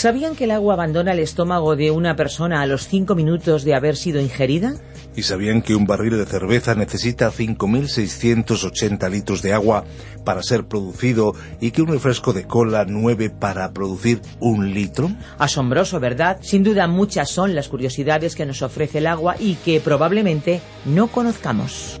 ¿Sabían que el agua abandona el estómago de una persona a los cinco minutos de haber sido ingerida? ¿Y sabían que un barril de cerveza necesita 5.680 litros de agua para ser producido y que un refresco de cola 9 para producir un litro? Asombroso, ¿verdad? Sin duda muchas son las curiosidades que nos ofrece el agua y que probablemente no conozcamos.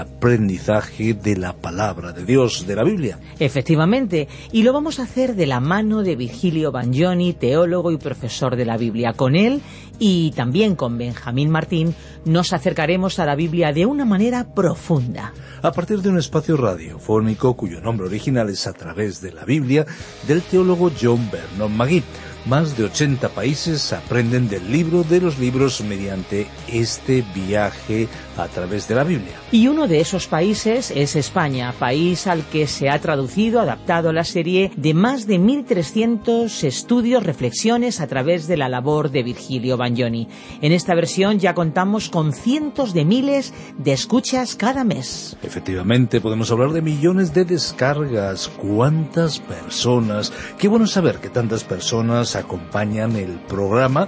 aprendizaje de la palabra de Dios, de la Biblia. Efectivamente, y lo vamos a hacer de la mano de Virgilio Bagnoni, teólogo y profesor de la Biblia. Con él y también con Benjamín Martín nos acercaremos a la Biblia de una manera profunda. A partir de un espacio radiofónico cuyo nombre original es A través de la Biblia del teólogo John Vernon Magui más de 80 países aprenden del libro de los libros mediante este viaje a través de la Biblia. Y uno de esos países es España, país al que se ha traducido, adaptado la serie de más de 1.300 estudios, reflexiones a través de la labor de Virgilio Bagnoni. En esta versión ya contamos con cientos de miles de escuchas cada mes. Efectivamente, podemos hablar de millones de descargas. ¿Cuántas personas? Qué bueno saber que tantas personas acompañan el programa.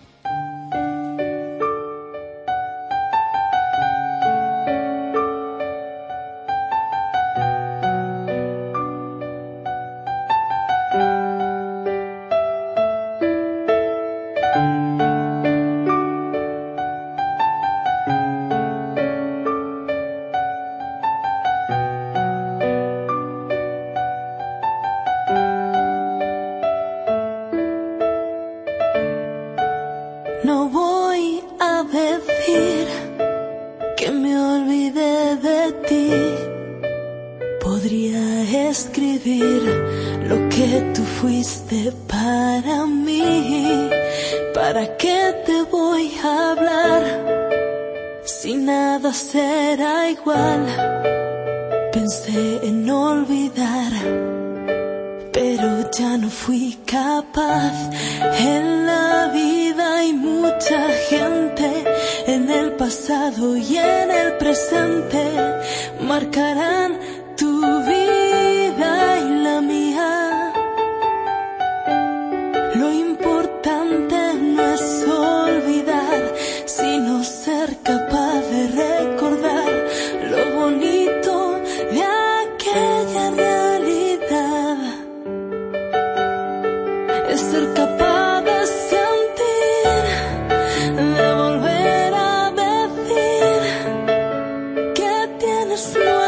Lo que tú fuiste para mí. ¿Para qué te voy a hablar si nada será igual? Pensé en olvidar pero ya no fui capaz. En la vida hay mucha gente, en el pasado y en el presente, marcarán 你说。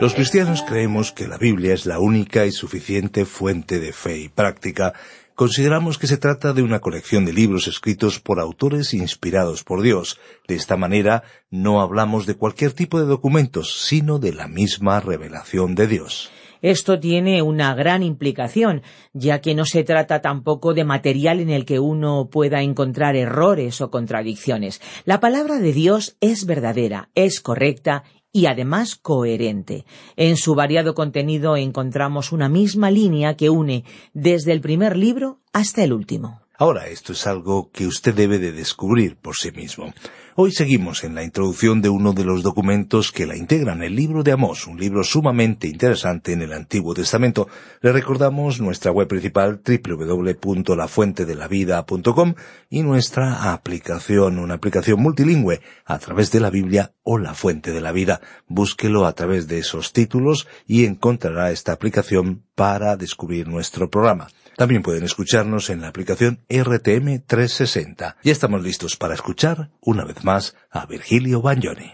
Los cristianos creemos que la Biblia es la única y suficiente fuente de fe y práctica. Consideramos que se trata de una colección de libros escritos por autores inspirados por Dios. De esta manera, no hablamos de cualquier tipo de documentos, sino de la misma revelación de Dios. Esto tiene una gran implicación, ya que no se trata tampoco de material en el que uno pueda encontrar errores o contradicciones. La palabra de Dios es verdadera, es correcta y además coherente. En su variado contenido encontramos una misma línea que une desde el primer libro hasta el último. Ahora, esto es algo que usted debe de descubrir por sí mismo. Hoy seguimos en la introducción de uno de los documentos que la integran, el libro de Amós, un libro sumamente interesante en el Antiguo Testamento. Le recordamos nuestra web principal www.lafuentedelavida.com y nuestra aplicación, una aplicación multilingüe a través de la Biblia o la Fuente de la Vida. Búsquelo a través de esos títulos y encontrará esta aplicación para descubrir nuestro programa. También pueden escucharnos en la aplicación RTM 360. Ya estamos listos para escuchar, una vez más, a Virgilio Bagnoni.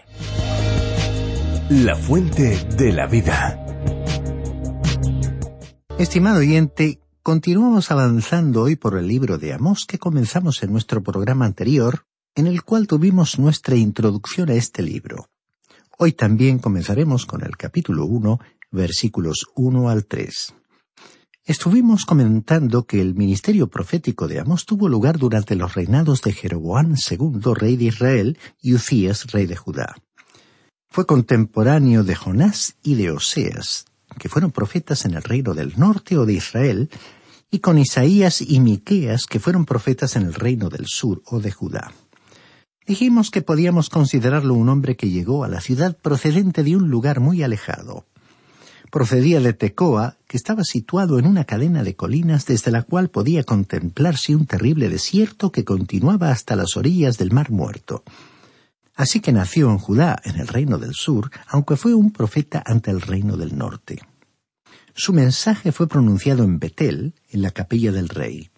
La fuente de la vida. Estimado oyente, continuamos avanzando hoy por el libro de Amós que comenzamos en nuestro programa anterior, en el cual tuvimos nuestra introducción a este libro. Hoy también comenzaremos con el capítulo 1, versículos 1 al 3. Estuvimos comentando que el ministerio profético de Amós tuvo lugar durante los reinados de Jeroboam II, rey de Israel, y Ucías, rey de Judá. Fue contemporáneo de Jonás y de Oseas, que fueron profetas en el reino del norte o de Israel, y con Isaías y Miqueas, que fueron profetas en el reino del sur o de Judá. Dijimos que podíamos considerarlo un hombre que llegó a la ciudad procedente de un lugar muy alejado. Procedía de Tecoa, que estaba situado en una cadena de colinas desde la cual podía contemplarse un terrible desierto que continuaba hasta las orillas del Mar Muerto. Así que nació en Judá, en el reino del sur, aunque fue un profeta ante el reino del norte. Su mensaje fue pronunciado en Betel, en la capilla del rey.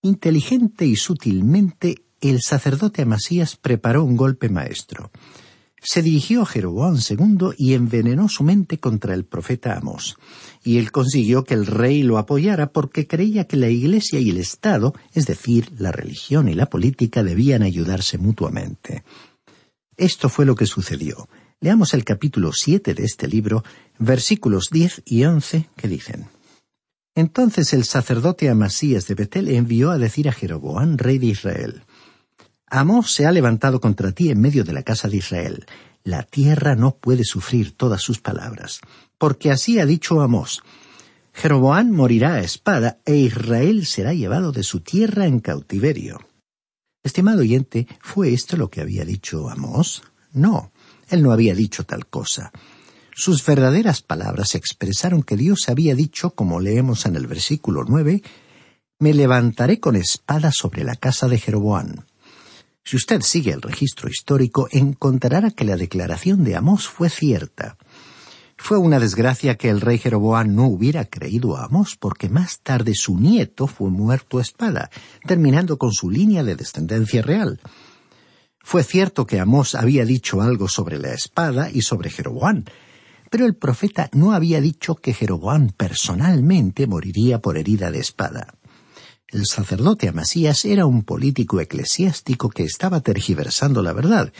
Inteligente y sutilmente, el sacerdote Amasías preparó un golpe maestro. Se dirigió a Jeroboam II y envenenó su mente contra el profeta Amos. Y él consiguió que el rey lo apoyara porque creía que la Iglesia y el Estado, es decir, la religión y la política, debían ayudarse mutuamente. Esto fue lo que sucedió. Leamos el capítulo siete de este libro, versículos diez y once, que dicen Entonces el sacerdote Amasías de Betel envió a decir a Jeroboam, rey de Israel, Amós se ha levantado contra ti en medio de la casa de Israel. La tierra no puede sufrir todas sus palabras, porque así ha dicho Amós, Jeroboam morirá a espada e Israel será llevado de su tierra en cautiverio. Estimado oyente, ¿fue esto lo que había dicho Amós? No, él no había dicho tal cosa. Sus verdaderas palabras expresaron que Dios había dicho, como leemos en el versículo nueve, Me levantaré con espada sobre la casa de Jeroboam. Si usted sigue el registro histórico, encontrará que la declaración de Amós fue cierta. Fue una desgracia que el rey Jeroboam no hubiera creído a Amós, porque más tarde su nieto fue muerto a espada, terminando con su línea de descendencia real. Fue cierto que Amós había dicho algo sobre la espada y sobre Jeroboam, pero el profeta no había dicho que Jeroboam personalmente moriría por herida de espada. El sacerdote Amasías era un político eclesiástico que estaba tergiversando la verdad,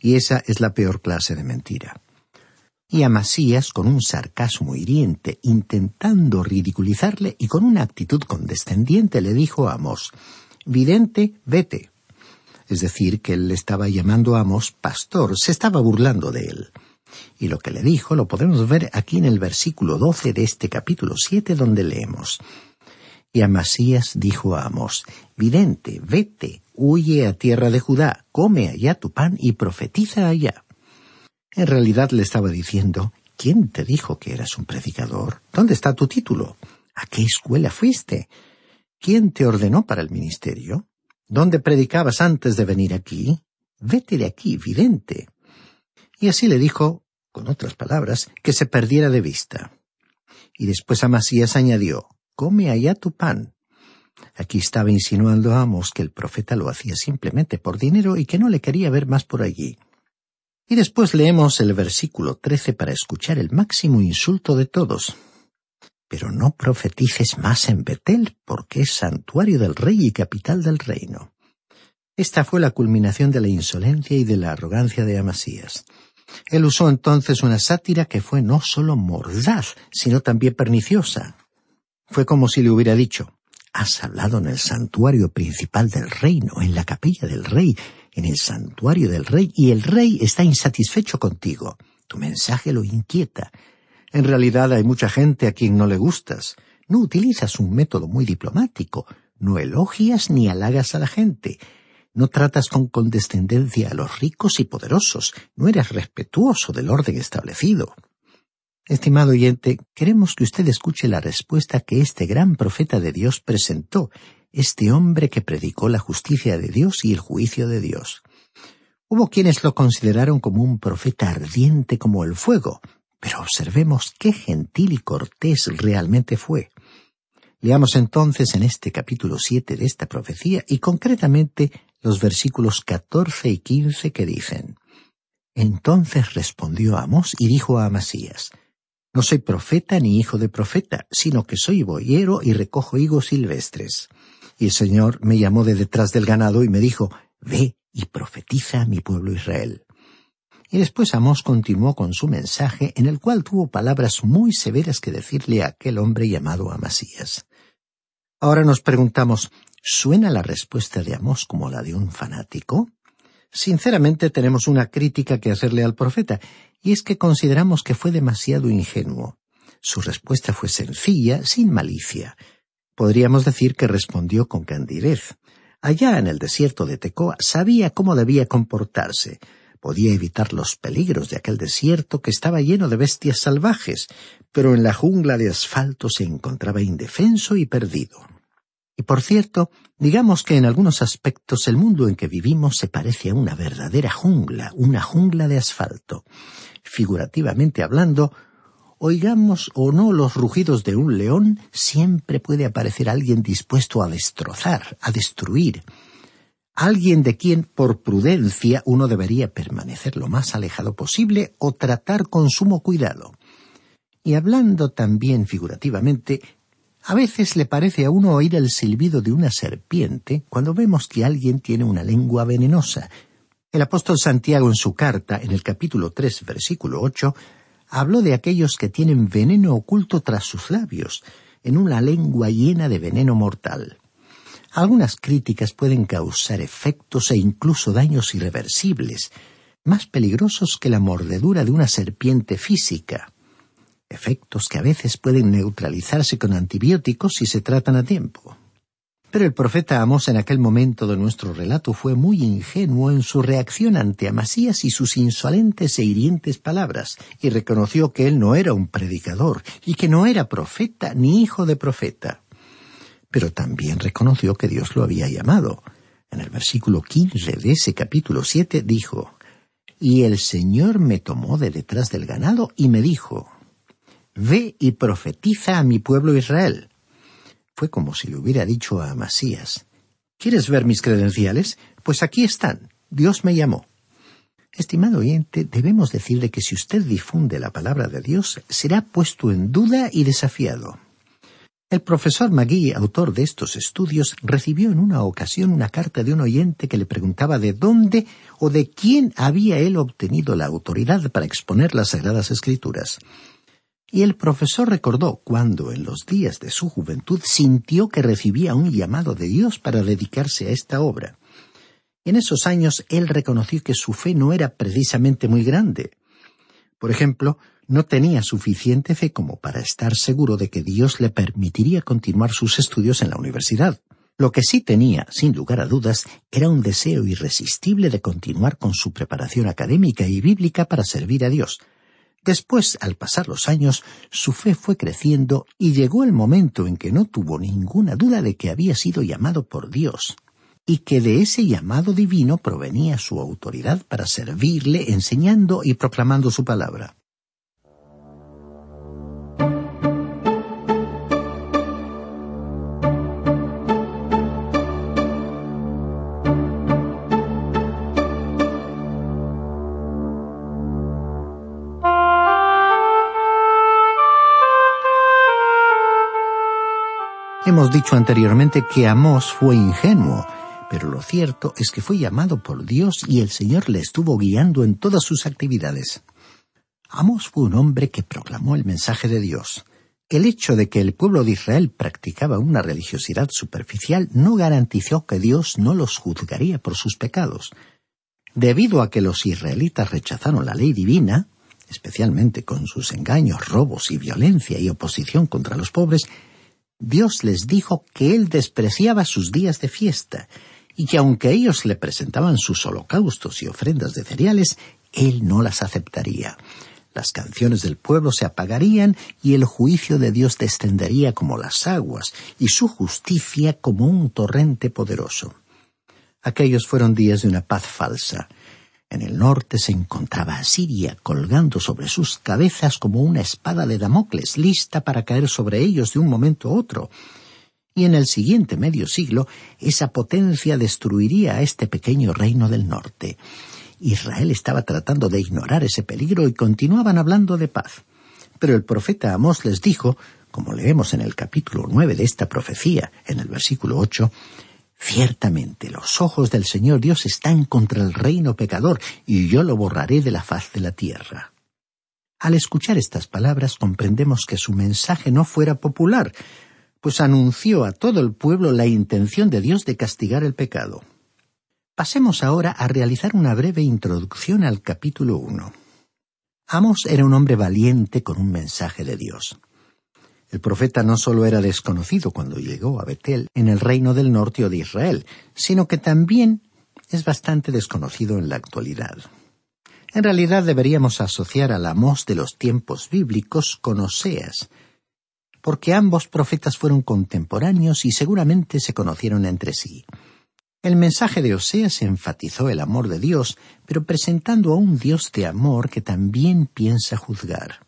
y esa es la peor clase de mentira y Amasías, con un sarcasmo hiriente, intentando ridiculizarle y con una actitud condescendiente, le dijo a Amos, Vidente, vete. Es decir, que él le estaba llamando a Amos pastor, se estaba burlando de él. Y lo que le dijo lo podemos ver aquí en el versículo doce de este capítulo siete donde leemos. Y Amasías dijo a Amos, Vidente, vete, huye a tierra de Judá, come allá tu pan y profetiza allá. En realidad le estaba diciendo, ¿quién te dijo que eras un predicador? ¿Dónde está tu título? ¿A qué escuela fuiste? ¿Quién te ordenó para el ministerio? ¿Dónde predicabas antes de venir aquí? Vete de aquí, vidente. Y así le dijo, con otras palabras, que se perdiera de vista. Y después Amasías añadió, come allá tu pan. Aquí estaba insinuando Amos que el profeta lo hacía simplemente por dinero y que no le quería ver más por allí. Y después leemos el versículo trece para escuchar el máximo insulto de todos. Pero no profetices más en Betel, porque es santuario del rey y capital del reino. Esta fue la culminación de la insolencia y de la arrogancia de Amasías. Él usó entonces una sátira que fue no solo mordaz, sino también perniciosa. Fue como si le hubiera dicho, Has hablado en el santuario principal del reino, en la capilla del rey, en el santuario del rey y el rey está insatisfecho contigo. Tu mensaje lo inquieta. En realidad hay mucha gente a quien no le gustas. No utilizas un método muy diplomático. No elogias ni halagas a la gente. No tratas con condescendencia a los ricos y poderosos. No eres respetuoso del orden establecido. Estimado oyente, queremos que usted escuche la respuesta que este gran profeta de Dios presentó este hombre que predicó la justicia de Dios y el juicio de Dios. Hubo quienes lo consideraron como un profeta ardiente como el fuego, pero observemos qué gentil y cortés realmente fue. Leamos entonces en este capítulo siete de esta profecía y concretamente los versículos catorce y quince que dicen Entonces respondió Amos y dijo a Amasías No soy profeta ni hijo de profeta, sino que soy boyero y recojo higos silvestres. Y el Señor me llamó de detrás del ganado y me dijo, Ve y profetiza a mi pueblo Israel. Y después Amós continuó con su mensaje, en el cual tuvo palabras muy severas que decirle a aquel hombre llamado Amasías. Ahora nos preguntamos, ¿suena la respuesta de Amós como la de un fanático? Sinceramente tenemos una crítica que hacerle al profeta, y es que consideramos que fue demasiado ingenuo. Su respuesta fue sencilla, sin malicia. Podríamos decir que respondió con candidez. Allá en el desierto de Tecoa sabía cómo debía comportarse. Podía evitar los peligros de aquel desierto que estaba lleno de bestias salvajes, pero en la jungla de asfalto se encontraba indefenso y perdido. Y por cierto, digamos que en algunos aspectos el mundo en que vivimos se parece a una verdadera jungla, una jungla de asfalto. Figurativamente hablando, Oigamos o no los rugidos de un león, siempre puede aparecer alguien dispuesto a destrozar, a destruir. Alguien de quien, por prudencia, uno debería permanecer lo más alejado posible o tratar con sumo cuidado. Y hablando también figurativamente, a veces le parece a uno oír el silbido de una serpiente cuando vemos que alguien tiene una lengua venenosa, El apóstol Santiago en su carta, en el capítulo 3, versículo 8, habló de aquellos que tienen veneno oculto tras sus labios, en una lengua llena de veneno mortal. Algunas críticas pueden causar efectos e incluso daños irreversibles, más peligrosos que la mordedura de una serpiente física. Efectos que a veces pueden neutralizarse con antibióticos si se tratan a tiempo. Pero el profeta Amós en aquel momento de nuestro relato fue muy ingenuo en su reacción ante Amasías y sus insolentes e hirientes palabras, y reconoció que él no era un predicador, y que no era profeta ni hijo de profeta pero también reconoció que Dios lo había llamado. En el versículo quince de ese capítulo siete dijo, Y el Señor me tomó de detrás del ganado y me dijo, Ve y profetiza a mi pueblo Israel. Fue como si le hubiera dicho a Amasías, ¿Quieres ver mis credenciales? Pues aquí están. Dios me llamó. Estimado oyente, debemos decirle que si usted difunde la palabra de Dios, será puesto en duda y desafiado. El profesor Magui, autor de estos estudios, recibió en una ocasión una carta de un oyente que le preguntaba de dónde o de quién había él obtenido la autoridad para exponer las Sagradas Escrituras. Y el profesor recordó cuando, en los días de su juventud, sintió que recibía un llamado de Dios para dedicarse a esta obra. En esos años él reconoció que su fe no era precisamente muy grande. Por ejemplo, no tenía suficiente fe como para estar seguro de que Dios le permitiría continuar sus estudios en la universidad. Lo que sí tenía, sin lugar a dudas, era un deseo irresistible de continuar con su preparación académica y bíblica para servir a Dios. Después, al pasar los años, su fe fue creciendo y llegó el momento en que no tuvo ninguna duda de que había sido llamado por Dios y que de ese llamado divino provenía su autoridad para servirle enseñando y proclamando su palabra. Dicho anteriormente que Amós fue ingenuo, pero lo cierto es que fue llamado por Dios y el Señor le estuvo guiando en todas sus actividades. Amós fue un hombre que proclamó el mensaje de Dios. El hecho de que el pueblo de Israel practicaba una religiosidad superficial no garantizó que Dios no los juzgaría por sus pecados. Debido a que los israelitas rechazaron la ley divina, especialmente con sus engaños, robos y violencia y oposición contra los pobres, Dios les dijo que Él despreciaba sus días de fiesta y que aunque ellos le presentaban sus holocaustos y ofrendas de cereales, Él no las aceptaría. Las canciones del pueblo se apagarían y el juicio de Dios descendería como las aguas y su justicia como un torrente poderoso. Aquellos fueron días de una paz falsa, en el norte se encontraba Asiria colgando sobre sus cabezas como una espada de Damocles, lista para caer sobre ellos de un momento a otro. Y en el siguiente medio siglo esa potencia destruiría a este pequeño reino del norte. Israel estaba tratando de ignorar ese peligro y continuaban hablando de paz. Pero el profeta Amós les dijo, como leemos en el capítulo nueve de esta profecía, en el versículo ocho, Ciertamente los ojos del Señor Dios están contra el reino pecador, y yo lo borraré de la faz de la tierra. Al escuchar estas palabras comprendemos que su mensaje no fuera popular, pues anunció a todo el pueblo la intención de Dios de castigar el pecado. Pasemos ahora a realizar una breve introducción al capítulo uno. Amos era un hombre valiente con un mensaje de Dios. El profeta no solo era desconocido cuando llegó a Betel, en el reino del norte o de Israel, sino que también es bastante desconocido en la actualidad. En realidad deberíamos asociar al Amós de los tiempos bíblicos con Oseas, porque ambos profetas fueron contemporáneos y seguramente se conocieron entre sí. El mensaje de Oseas enfatizó el amor de Dios, pero presentando a un Dios de amor que también piensa juzgar.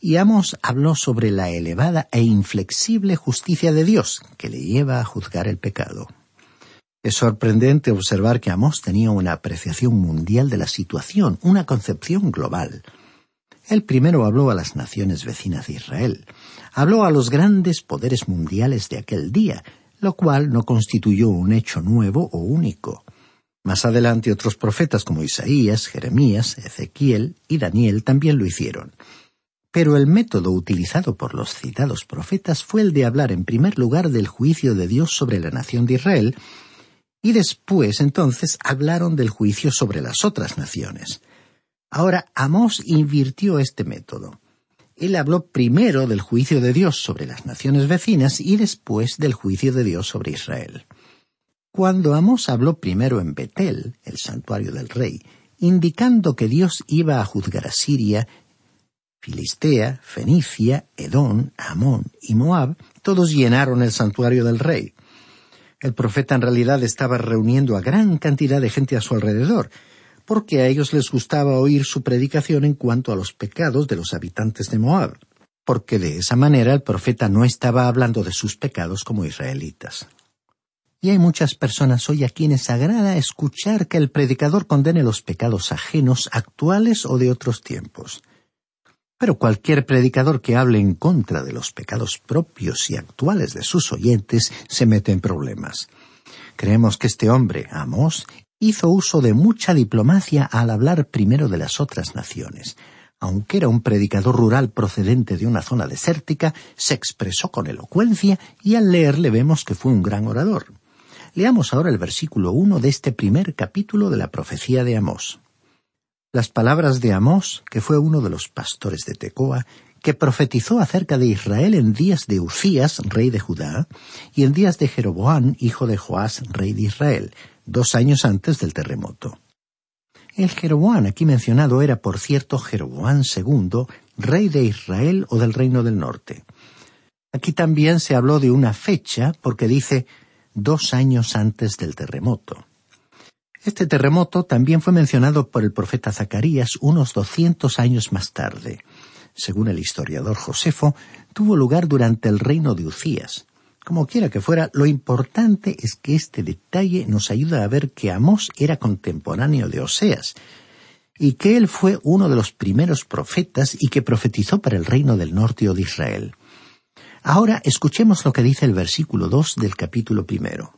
Y Amos habló sobre la elevada e inflexible justicia de Dios que le lleva a juzgar el pecado. Es sorprendente observar que Amos tenía una apreciación mundial de la situación, una concepción global. Él primero habló a las naciones vecinas de Israel, habló a los grandes poderes mundiales de aquel día, lo cual no constituyó un hecho nuevo o único. Más adelante otros profetas como Isaías, Jeremías, Ezequiel y Daniel también lo hicieron. Pero el método utilizado por los citados profetas fue el de hablar en primer lugar del juicio de Dios sobre la nación de Israel, y después entonces hablaron del juicio sobre las otras naciones. Ahora Amós invirtió este método. Él habló primero del juicio de Dios sobre las naciones vecinas y después del juicio de Dios sobre Israel. Cuando Amós habló primero en Betel, el santuario del rey, indicando que Dios iba a juzgar a Siria Filistea, Fenicia, Edón, Amón y Moab, todos llenaron el santuario del rey. El profeta en realidad estaba reuniendo a gran cantidad de gente a su alrededor, porque a ellos les gustaba oír su predicación en cuanto a los pecados de los habitantes de Moab, porque de esa manera el profeta no estaba hablando de sus pecados como israelitas. Y hay muchas personas hoy a quienes agrada escuchar que el predicador condene los pecados ajenos, actuales o de otros tiempos. Pero cualquier predicador que hable en contra de los pecados propios y actuales de sus oyentes se mete en problemas. Creemos que este hombre, Amos, hizo uso de mucha diplomacia al hablar primero de las otras naciones. Aunque era un predicador rural procedente de una zona desértica, se expresó con elocuencia y al leerle vemos que fue un gran orador. Leamos ahora el versículo uno de este primer capítulo de la profecía de Amós las palabras de Amós, que fue uno de los pastores de Tecoa, que profetizó acerca de Israel en días de Usías, rey de Judá, y en días de Jeroboán, hijo de Joás, rey de Israel, dos años antes del terremoto. El Jeroboán aquí mencionado era, por cierto, Jeroboán II, rey de Israel o del reino del norte. Aquí también se habló de una fecha porque dice dos años antes del terremoto. Este terremoto también fue mencionado por el profeta Zacarías unos doscientos años más tarde. Según el historiador Josefo, tuvo lugar durante el reino de Ucías. Como quiera que fuera, lo importante es que este detalle nos ayuda a ver que Amós era contemporáneo de Oseas, y que él fue uno de los primeros profetas y que profetizó para el reino del norte o de Israel. Ahora escuchemos lo que dice el versículo dos del capítulo primero.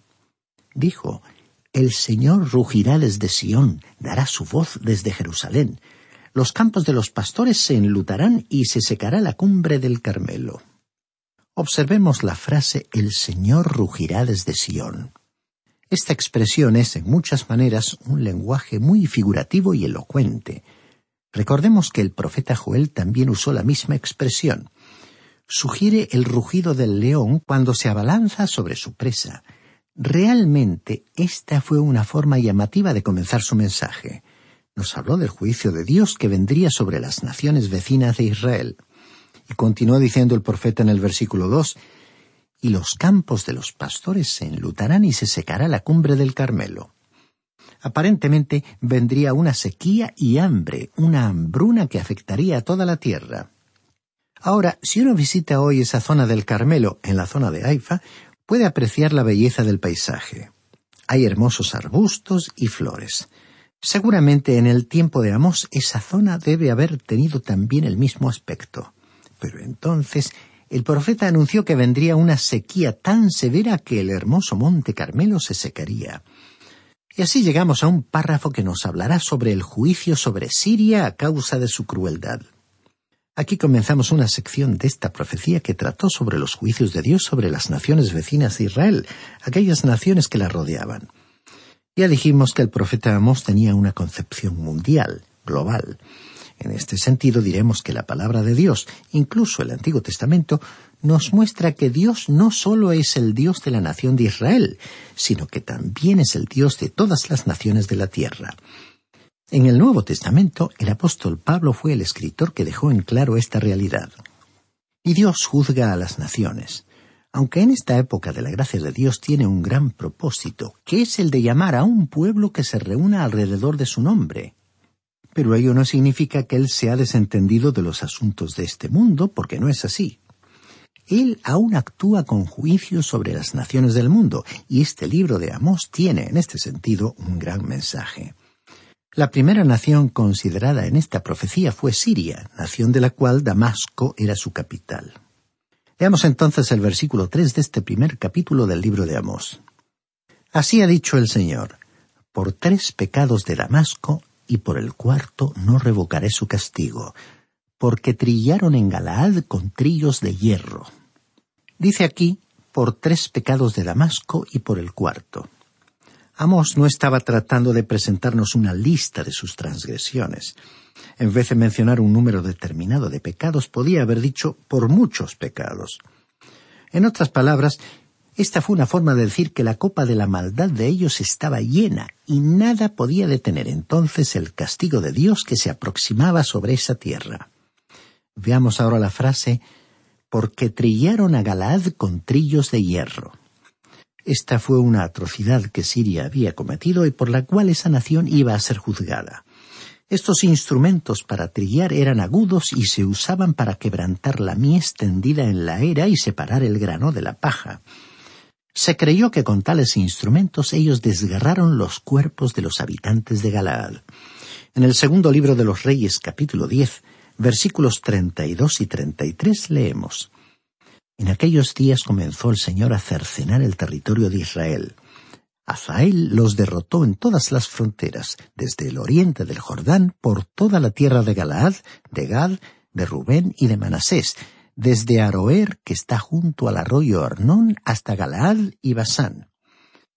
Dijo, el Señor rugirá desde Sión, dará su voz desde Jerusalén. Los campos de los pastores se enlutarán y se secará la cumbre del Carmelo. Observemos la frase El Señor rugirá desde Sión. Esta expresión es, en muchas maneras, un lenguaje muy figurativo y elocuente. Recordemos que el profeta Joel también usó la misma expresión. Sugiere el rugido del león cuando se abalanza sobre su presa. Realmente esta fue una forma llamativa de comenzar su mensaje. Nos habló del juicio de Dios que vendría sobre las naciones vecinas de Israel. Y continuó diciendo el profeta en el versículo dos, y los campos de los pastores se enlutarán y se secará la cumbre del Carmelo. Aparentemente vendría una sequía y hambre, una hambruna que afectaría a toda la tierra. Ahora, si uno visita hoy esa zona del Carmelo, en la zona de Haifa, puede apreciar la belleza del paisaje. Hay hermosos arbustos y flores. Seguramente en el tiempo de Amós esa zona debe haber tenido también el mismo aspecto. Pero entonces el profeta anunció que vendría una sequía tan severa que el hermoso monte Carmelo se secaría. Y así llegamos a un párrafo que nos hablará sobre el juicio sobre Siria a causa de su crueldad. Aquí comenzamos una sección de esta profecía que trató sobre los juicios de Dios sobre las naciones vecinas de Israel, aquellas naciones que la rodeaban. Ya dijimos que el profeta Amós tenía una concepción mundial, global. En este sentido diremos que la palabra de Dios, incluso el Antiguo Testamento, nos muestra que Dios no solo es el Dios de la nación de Israel, sino que también es el Dios de todas las naciones de la tierra. En el Nuevo Testamento, el apóstol Pablo fue el escritor que dejó en claro esta realidad. Y Dios juzga a las naciones, aunque en esta época de la gracia de Dios tiene un gran propósito, que es el de llamar a un pueblo que se reúna alrededor de su nombre. Pero ello no significa que Él se ha desentendido de los asuntos de este mundo, porque no es así. Él aún actúa con juicio sobre las naciones del mundo, y este libro de Amós tiene, en este sentido, un gran mensaje. La primera nación considerada en esta profecía fue Siria, nación de la cual Damasco era su capital. Veamos entonces el versículo tres de este primer capítulo del libro de Amós. Así ha dicho el Señor, por tres pecados de Damasco, y por el cuarto no revocaré su castigo, porque trillaron en Galaad con trillos de hierro. Dice aquí, por tres pecados de Damasco y por el cuarto. Amos no estaba tratando de presentarnos una lista de sus transgresiones. En vez de mencionar un número determinado de pecados, podía haber dicho por muchos pecados. En otras palabras, esta fue una forma de decir que la copa de la maldad de ellos estaba llena y nada podía detener entonces el castigo de Dios que se aproximaba sobre esa tierra. Veamos ahora la frase porque trillaron a Galaad con trillos de hierro. Esta fue una atrocidad que Siria había cometido y por la cual esa nación iba a ser juzgada. Estos instrumentos para trillar eran agudos y se usaban para quebrantar la mies tendida en la era y separar el grano de la paja. Se creyó que con tales instrumentos ellos desgarraron los cuerpos de los habitantes de Galaad. En el segundo libro de los Reyes, capítulo diez, versículos treinta y dos y treinta y tres, leemos En aquellos días comenzó el Señor a cercenar el territorio de Israel. Azael los derrotó en todas las fronteras, desde el oriente del Jordán por toda la tierra de Galaad, de Gad, de Rubén y de Manasés, desde Aroer, que está junto al arroyo Arnón, hasta Galaad y Basán.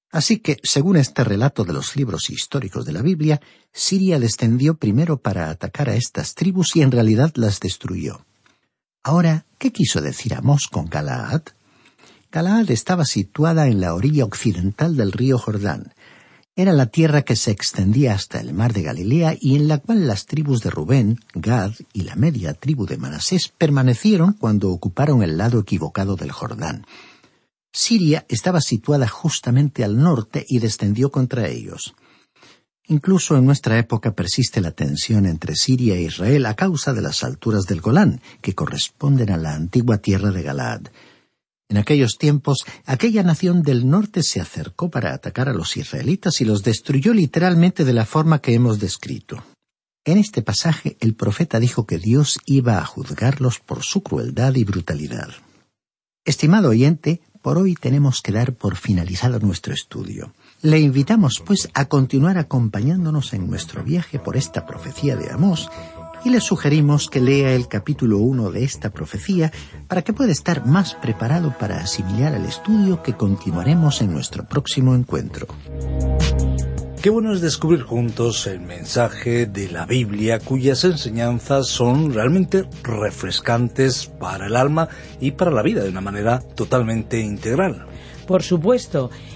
Así que, según este relato de los libros históricos de la Biblia, Siria descendió primero para atacar a estas tribus y en realidad las destruyó. Ahora, ¿qué quiso decir Amós con Galaad? Galaad estaba situada en la orilla occidental del río Jordán, era la tierra que se extendía hasta el mar de Galilea y en la cual las tribus de Rubén, Gad y la media tribu de Manasés permanecieron cuando ocuparon el lado equivocado del Jordán. Siria estaba situada justamente al norte y descendió contra ellos. Incluso en nuestra época persiste la tensión entre Siria e Israel a causa de las alturas del Golán, que corresponden a la antigua tierra de Galaad. En aquellos tiempos, aquella nación del norte se acercó para atacar a los israelitas y los destruyó literalmente de la forma que hemos descrito. En este pasaje el profeta dijo que Dios iba a juzgarlos por su crueldad y brutalidad. Estimado oyente, por hoy tenemos que dar por finalizado nuestro estudio. Le invitamos, pues, a continuar acompañándonos en nuestro viaje por esta profecía de Amós y le sugerimos que lea el capítulo 1 de esta profecía para que pueda estar más preparado para asimilar el estudio que continuaremos en nuestro próximo encuentro. Qué bueno es descubrir juntos el mensaje de la Biblia cuyas enseñanzas son realmente refrescantes para el alma y para la vida de una manera totalmente integral. Por supuesto.